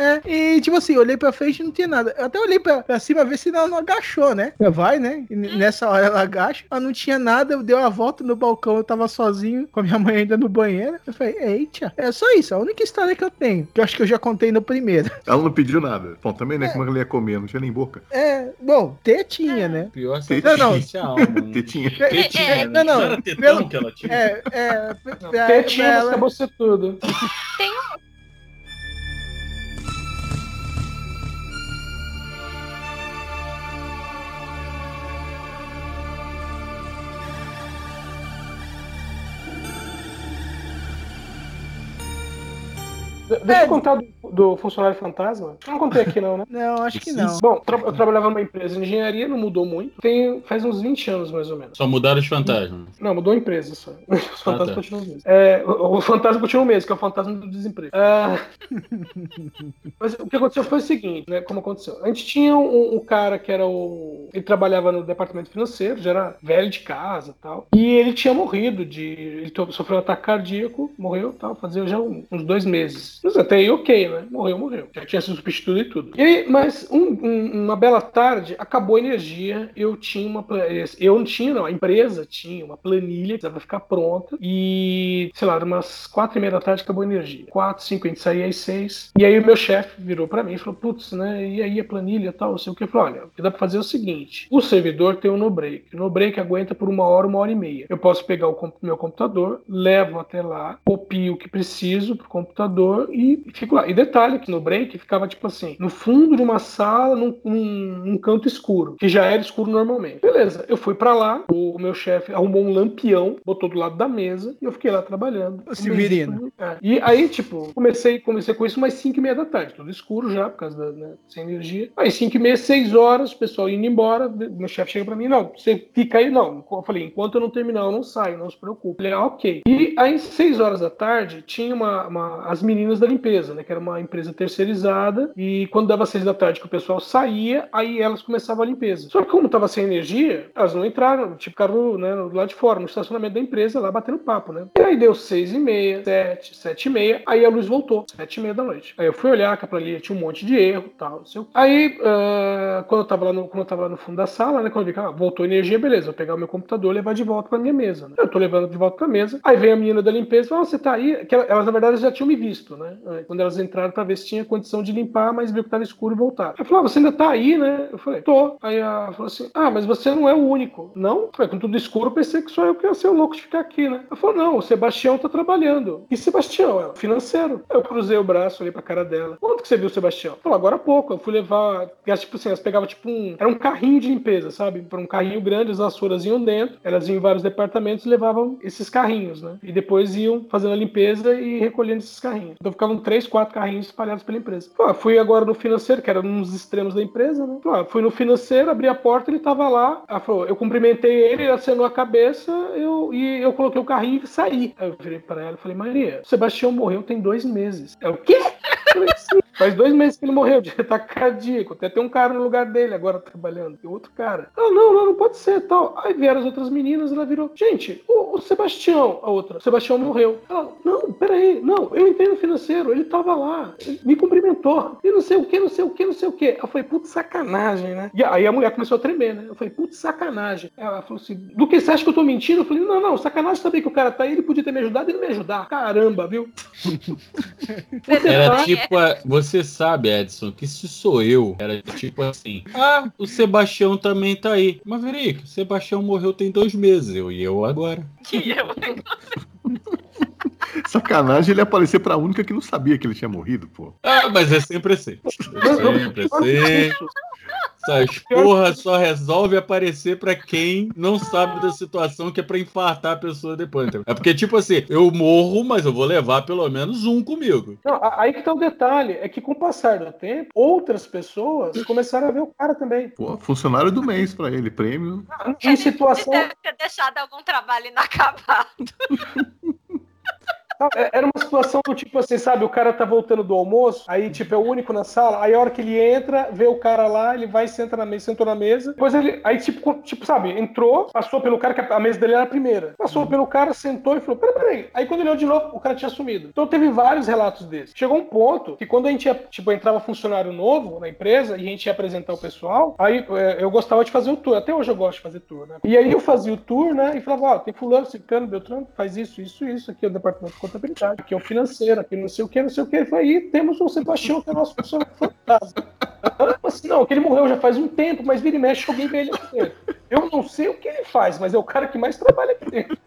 É, e tipo assim, olhei pra frente e não tinha nada. Eu até olhei pra, pra cima ver se ela não agachou, né? Vai, né? E nessa hora ela agacha, ela não tinha nada, eu dei uma volta no balcão, eu tava sozinho, com a minha mãe ainda no banheiro. Eu falei, eita, é só isso, a única história que eu tenho, que eu acho que eu já contei no primeiro. Ela não pediu nada. Bom, também, né? Como ela ia comer? Não tinha nem boca. É, bom, tetinha, né? Pior Não, não. esse é a alma. né? Tetinha. Tetinha, É, né? não, não, era tetão pelo- que ela tinha. É, é, Não, Tetinha, ela- acabou ser tudo. Deixa É. eu contar do, do funcionário fantasma. Eu não contei aqui, não, né? Não, acho que não. Bom, tra- eu trabalhava numa empresa de engenharia, não mudou muito. Tem, faz uns 20 anos, mais ou menos. Só mudaram os fantasmas. Não, mudou a empresa só. Os fantasmas tá. continuam os mesmos. É, o, o fantasma continua o mesmo, que é o fantasma do desemprego. Ah, mas o que aconteceu foi o seguinte, né? Como aconteceu? A gente tinha um, um cara que era o. Ele trabalhava no departamento financeiro, já era velho de casa e tal. E ele tinha morrido de. Ele sofreu um ataque cardíaco, morreu tal, fazia já um- uns dois meses. Mas até aí ok, né? Morreu, morreu. Já tinha sido substituído e tudo. E mas um- um- uma bela tarde, acabou a energia, eu tinha uma. pla- Eu não tinha, não. A empresa tinha uma planilha que precisava ficar pronta. E, sei lá, umas quatro e meia da tarde acabou a energia. Quatro, cinco, a gente saía às seis. E aí o meu chefe virou pra mim e falou: Putz, né? E aí a planilha e tal, não sei o que. Eu falei: Olha, o que dá pra fazer é o seguinte: o servidor tem um no-break. O no-break aguenta por uma hora, uma hora e meia. Eu posso pegar o meu computador, levo até lá, copio o que preciso pro computador e fico lá. E detalhe que no break ficava tipo assim, no fundo de uma sala, num, num- num canto escuro, que já era escuro normalmente. Beleza, eu fui pra lá, o meu chefe arrumou um lampião, botou do lado da mesa e eu fiquei lá trabalhando. O Severino. É. E aí, tipo, comecei, comecei com isso umas 5 e meia da tarde, tudo escuro já, por causa da, né, sem energia. Aí 5 e meia, 6 horas, o pessoal indo embora, meu chefe chega pra mim, não, você fica aí, não. Eu falei, enquanto eu não terminar, eu não saio, não se preocupe. Ele, ah, ok. E aí, 6 horas da tarde, tinha uma, uma- as meninas da limpeza, né, que era uma empresa terceirizada, e quando dava 6 da tarde que o pessoal saía, aí elas começavam a limpeza. Só que como tava sem energia, elas não entraram, tipo, ficaram né, do lado de fora, no estacionamento da empresa, lá batendo papo, né. E aí deu 6 e meia, 7, 7 e meia, aí a luz voltou, 7 e meia da noite. Aí eu fui olhar que a planilha tinha um monte de erro tal, sei. Aí, ah, quando, eu tava lá no, quando eu tava lá no fundo da sala, né, quando eu vi que ah, voltou energia, beleza, vou pegar o meu computador e levar de volta pra minha mesa, né. Eu tô levando de volta pra mesa, aí vem a menina da limpeza ah, você tá aí? Que ela- elas, na verdade, já tinham me visto, né, quando elas entraram pra ver se tinha condição de limpar, mas viu que tava escuro e voltaram. Eu falei, ah, você ainda tá aí, né? Eu falei, tô. Aí ela falou assim, ah, mas você não é o único. Não? Eu falei, com tudo escuro, pensei que só eu que ia ser o louco de ficar aqui, né? Ela falou, não, o Sebastião tá trabalhando. E Sebastião? Ela, financeiro. Eu cruzei o braço, olhei pra cara dela. Quando que você viu o Sebastião? Ela falou, agora há pouco. Eu fui levar, elas, tipo assim, elas pegavam tipo um, era um carrinho de limpeza, sabe? Para um carrinho grande, as vassouras iam dentro, elas iam em vários departamentos e levavam esses carrinhos, né? E depois iam fazendo a limpeza e recolhendo esses carrinhos. Então ficavam três, quatro carrinhos espalhados pela empresa. Pô, fui agora no financeiro, que era dos extremos da empresa, né? Pô, fui no financeiro, abri a porta, ele tava lá. Falou, eu cumprimentei ele, ele acenou a cabeça, eu, e eu coloquei o carrinho e saí. Aí eu virei para ela e falei, Maria, o Sebastião morreu tem dois meses. É o quê? Eu falei, "Sim." Faz dois meses que ele morreu de ataque cardíaco. Até tem um cara no lugar dele agora trabalhando. Tem outro cara. Ela, não, não, não pode ser tal. Aí vieram as outras meninas, ela virou. Gente, o, o Sebastião, a outra, o Sebastião morreu. Ela, não, peraí, não, eu entendo financeiro, ele tava lá, ele me cumprimentou. E não sei o que, não sei o que, não sei o que. Eu falei, putz, sacanagem, né? E aí a mulher começou a tremer, né? Eu falei, putz, sacanagem. Ela falou assim: do que você acha que eu tô mentindo? Eu falei, não, não, sacanagem saber que o cara tá aí, ele podia ter me ajudado e não me ajudar. Caramba, viu? Era tipo, a- você sabe, Edson, que se sou eu, era tipo assim, ah, o Sebastião também tá aí. Mas Verico, o Sebastião morreu tem dois meses, eu e eu agora. E eu. Sacanagem ele aparecer pra única que não sabia que ele tinha morrido, pô. Ah, mas é sempre assim. É sempre assim. Essas porra só resolve aparecer pra quem não sabe da situação que é pra infartar a pessoa depois. entendeu? É porque, tipo assim, eu morro, mas eu vou levar pelo menos um comigo. Não, aí que tá o detalhe, é que com o passar do tempo, outras pessoas começaram a ver o cara também. Pô, funcionário do mês pra ele, prêmio. Em situação. Deve ter deixado algum trabalho inacabado. É- Era uma situação do tipo assim, sabe? O cara tá voltando do almoço, aí, tipo, é o único na sala, aí a hora que ele entra, vê o cara lá, ele vai, senta na mesa, sentou na mesa, depois ele, aí, tipo, tipo, sabe, entrou, passou pelo cara, que a mesa dele era a primeira, passou pelo cara, sentou e falou, peraí, peraí. Aí quando ele olhou de novo, o cara tinha sumido. Então teve vários relatos desses. Chegou um ponto que quando a gente, ia, tipo, entrava funcionário novo na empresa e a gente ia apresentar o pessoal, aí é, eu gostava de fazer o tour, até hoje eu gosto de fazer tour, né? E aí eu fazia o tour, né, e falava, ó, tem fulano, cicano, beltrano, faz isso, isso, isso, aqui é o departamento de contabilidade, aqui é o financeiro, aqui não sei o que, não sei o que. Aí temos o Sebastião, que é nosso funcionário fantasma. Assim, não, que ele morreu já faz um tempo, mas vira e mexe, alguém vê ele aqui dentro. Eu não sei o que ele faz, mas é o cara que mais trabalha aqui dentro.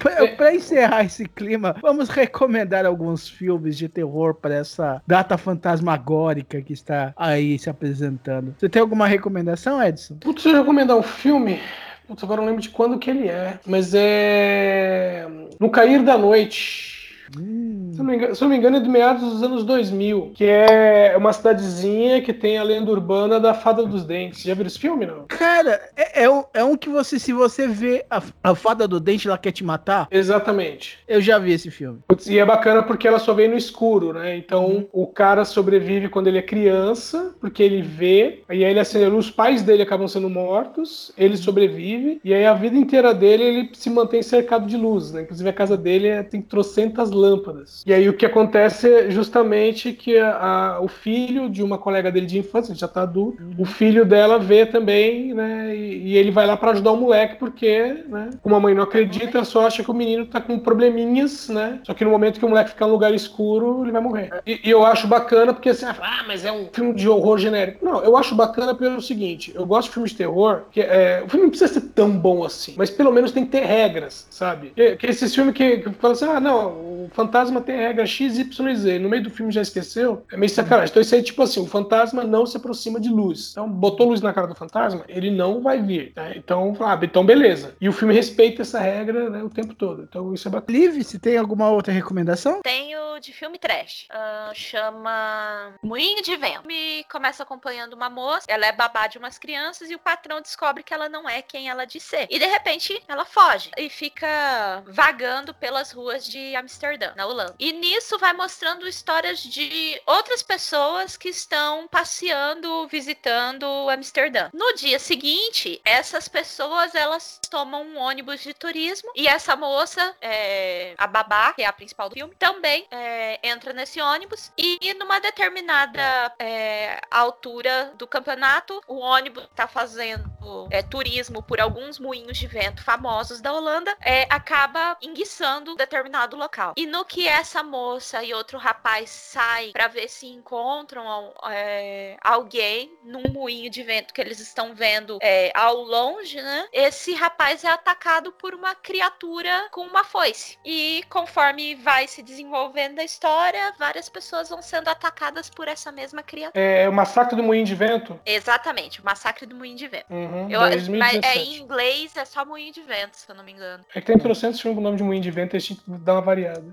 Pra, pra encerrar esse clima, vamos recomendar alguns filmes de terror para essa data fantasmagórica que está aí se apresentando. Você tem alguma recomendação, Edson? Putz, eu recomendar um filme. Putz, agora não lembro de quando que ele é. Mas é. No Cair da Noite. Hum, Se eu, não me engano, se eu não me engano, é de meados dos anos 2000. Que é uma cidadezinha que tem a lenda urbana da Fada dos Dentes. Já viram esse filme, não? Cara, é, é um, é um que você, se você vê a, a fada do dente, ela quer te matar. Exatamente. Eu já vi esse filme. Putz, E é bacana porque ela só vem no escuro, né? Então o cara sobrevive quando ele é criança, porque ele vê, e aí ele acende a luz, os pais dele acabam sendo mortos, ele sobrevive, e aí a vida inteira dele ele se mantém cercado de luz, né? Inclusive a casa dele é- tem trocentas lâmpadas. E aí o que acontece é justamente que a- a- o filho de uma colega dele de infância, já tá adulto, o filho dela vê também, né? E, e ele vai lá pra ajudar o moleque, porque, né? Como a mãe não acredita, só acha que o menino tá com probleminhas, né? Só que no momento que o moleque ficar no lugar escuro, ele vai morrer. E, e eu acho bacana porque assim, ah, mas é um filme de horror genérico. Não, eu acho bacana pelo seguinte: eu gosto de filmes de terror, que é, o filme não precisa ser tão bom assim, mas pelo menos tem que ter regras, sabe? Que, que esses filmes que, que falam assim, ah, não, o fantasma tem regra X, Y e Z. No meio do filme já esqueceu, é meio sacanagem. Então isso aí, tipo assim, o fantasma não se aproxima de luz. Então, botou luz na cara do fantasma, ele não vai vir. né? Então, ah, então beleza. E o filme respeita essa regra né, o tempo todo. Então isso é bacana. Liv, se tem alguma outra recomendação? Tenho de filme trash. Ah, chama Moinho de Vento. Me começa acompanhando uma moça, ela é babá de umas crianças e o patrão descobre que ela não é quem ela diz ser. E de repente ela foge e fica vagando pelas ruas de Amsterdã, na Holanda. E nisso vai mostrando histórias de outras pessoas que estão passeando, visitando Amsterdã. No dia seguinte, essas pessoas elas tomam um ônibus de turismo e essa moça, é, a babá, que é a principal do filme, também é, entra nesse ônibus e numa determinada é, altura do campeonato, o ônibus está fazendo é, turismo por alguns moinhos de vento famosos da Holanda, é, acaba enguiçando determinado local. E no que essa moça e outro rapaz saem para ver se encontram é, alguém num moinho de vento que eles estão vendo é, ao longe, né? Esse rapaz é atacado por uma criatura com uma foice. E conforme vai se desenvolvendo a história, várias pessoas vão sendo atacadas por essa mesma criatura. É o Massacre do Moinho de Vento. Exatamente, o Massacre do Moinho de Vento. Uhum, Eu, mas 2017. é, em inglês é só Moinho de Vento, se eu não me engano. É que tem trocentos filmes com o nome de Moinho de Vento, a gente dá uma variada.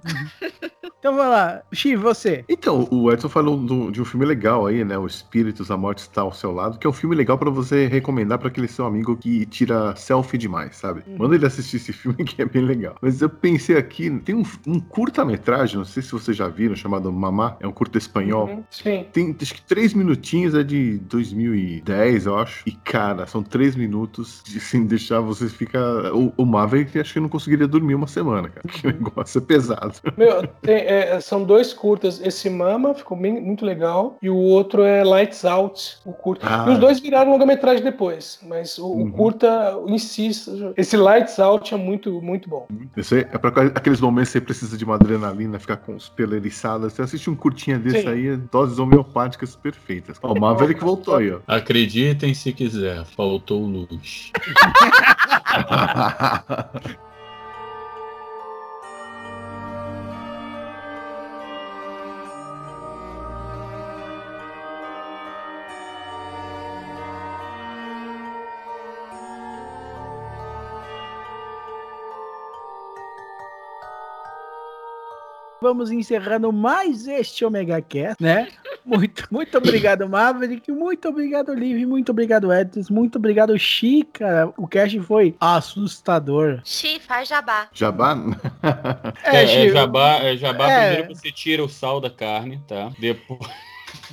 Então vai lá. Xi, você. Então, o Edson falou do- de um filme legal aí, né? O Espíritos, a Morte está ao seu lado, que é um filme legal pra você recomendar pra aquele seu amigo que tira selfie demais, sabe? Manda ele assistir esse filme que é bem legal. Mas eu pensei aqui, tem um, um curta-metragem, não sei se vocês já viram, chamado Mamá, é um curta espanhol. Uhum, Sim. Tem acho que três minutinhos, é de 2010, eu acho. E, cara, são três minutos de assim, deixar você ficar. O, o Maverick acho que não conseguiria dormir uma semana, cara. Que negócio é pesado. Meu, tem- é, são dois curtas. Esse Mama ficou bem- muito legal. E o outro é Lights Out, o curta. Ah. E os dois viraram longa-metragem depois. Mas o, o Uhum. curta, insisto, esse Lights Out é muito, muito bom. Isso aí é pra aqueles momentos que você precisa de uma adrenalina, ficar com os pelos eriçados. Você assiste um curtinha desse Sim. aí, doses homeopáticas perfeitas. perfeitas. Ó, o Maverick voltou aí, ó. Acreditem se quiser, faltou luz. Vamos encerrando mais este Omega Cast, né? Muito, muito obrigado, Maverick. Muito obrigado, Liv. Muito obrigado, Edson. Muito obrigado, Chica. O cast foi assustador. Xi, faz jabá. Jabá? É, é Chico. jabá, é jabá É. primeiro você tira o sal da carne, tá? Depois.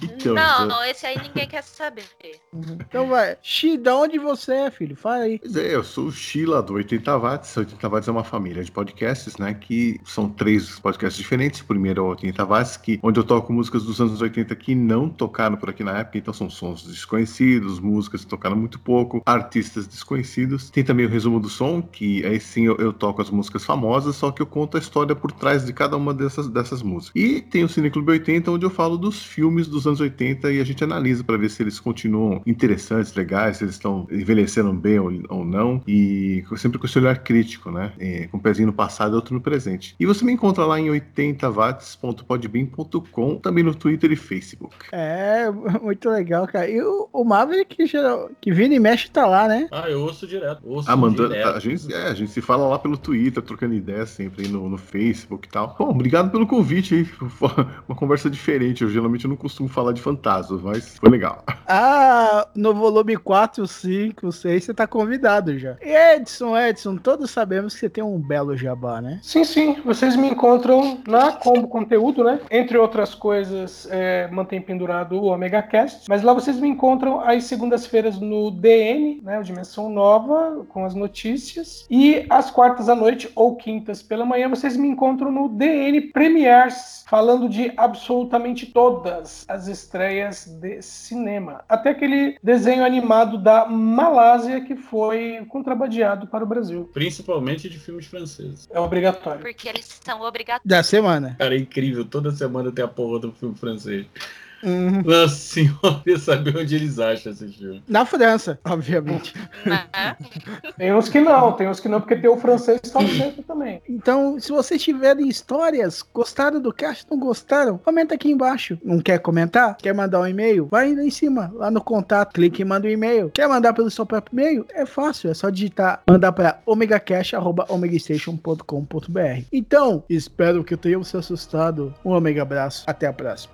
Então, não, esse aí ninguém quer saber. Então vai. Xi, da onde você é, filho? Fala aí. Pois é, eu sou o Sheila do 80 Watts. 80 Watts é uma família de podcasts, né? Que são três podcasts diferentes. O primeiro é o 80 Watts, que, onde eu toco músicas dos anos 80 que não tocaram por aqui na época. Então são sons desconhecidos, músicas que tocaram muito pouco, artistas desconhecidos. Tem também o resumo do som, que aí sim eu, eu toco as músicas famosas, só que eu conto a história por trás de cada uma dessas, dessas músicas. E tem o Cine Clube 80, onde eu falo dos filmes dos anos 80 e a gente analisa para ver se eles continuam interessantes, legais, se eles estão envelhecendo bem ou, ou não. E sempre com esse olhar crítico, né? É, com um pezinho no passado e outro no presente. E você me encontra lá em 80watts.podbean.com, também no Twitter e Facebook. É, muito legal, cara. E o, o Maverick, que, geral- que vira e mexe, tá lá, né? Ah, eu ouço direto. Ouço Ah, mandando. direto. A gente, é, a gente se fala lá pelo Twitter, trocando ideias sempre aí no, no Facebook e tal. Bom, obrigado pelo convite aí. Uma conversa diferente. Eu geralmente não costumo falar de fantasmas, mas foi legal. Ah, no volume 4, 5, 6, você tá convidado já. E Edson, Edson, todos sabemos que você tem um belo jabá, né? Sim, sim. Vocês me encontram na Combo Conteúdo, né? Entre outras coisas, é, mantém pendurado o Omega Cast. Mas lá vocês me encontram às segundas-feiras no DN, né? O Dimensão Nova, com as notícias. E às quartas à noite ou quintas pela manhã, vocês me encontram no DN Premiers, falando de absolutamente todas as estreias de cinema. Até aquele desenho animado da Malásia que foi contrabandeado para o Brasil. Principalmente de filmes franceses. É obrigatório. Porque eles são obrigatórios. Da semana. Cara, é incrível. Toda semana tem a porra do filme francês. Uhum. Nossa senhora, eu saber onde eles acham esse filme. Na França, obviamente. né? Tem uns que não, tem uns que não, porque tem o francês que está no centro também. Então, se vocês tiverem histórias, gostaram do cast, não gostaram, comenta aqui embaixo. Não quer comentar? Quer mandar um e-mail? Vai lá em cima, lá no contato, clique e manda um e-mail. Quer mandar pelo seu próprio e-mail? É fácil, é só digitar, mandar para omegacast.omegastation.com.br. Então, espero que tenham se assustado. Um omega abraço, até a próxima.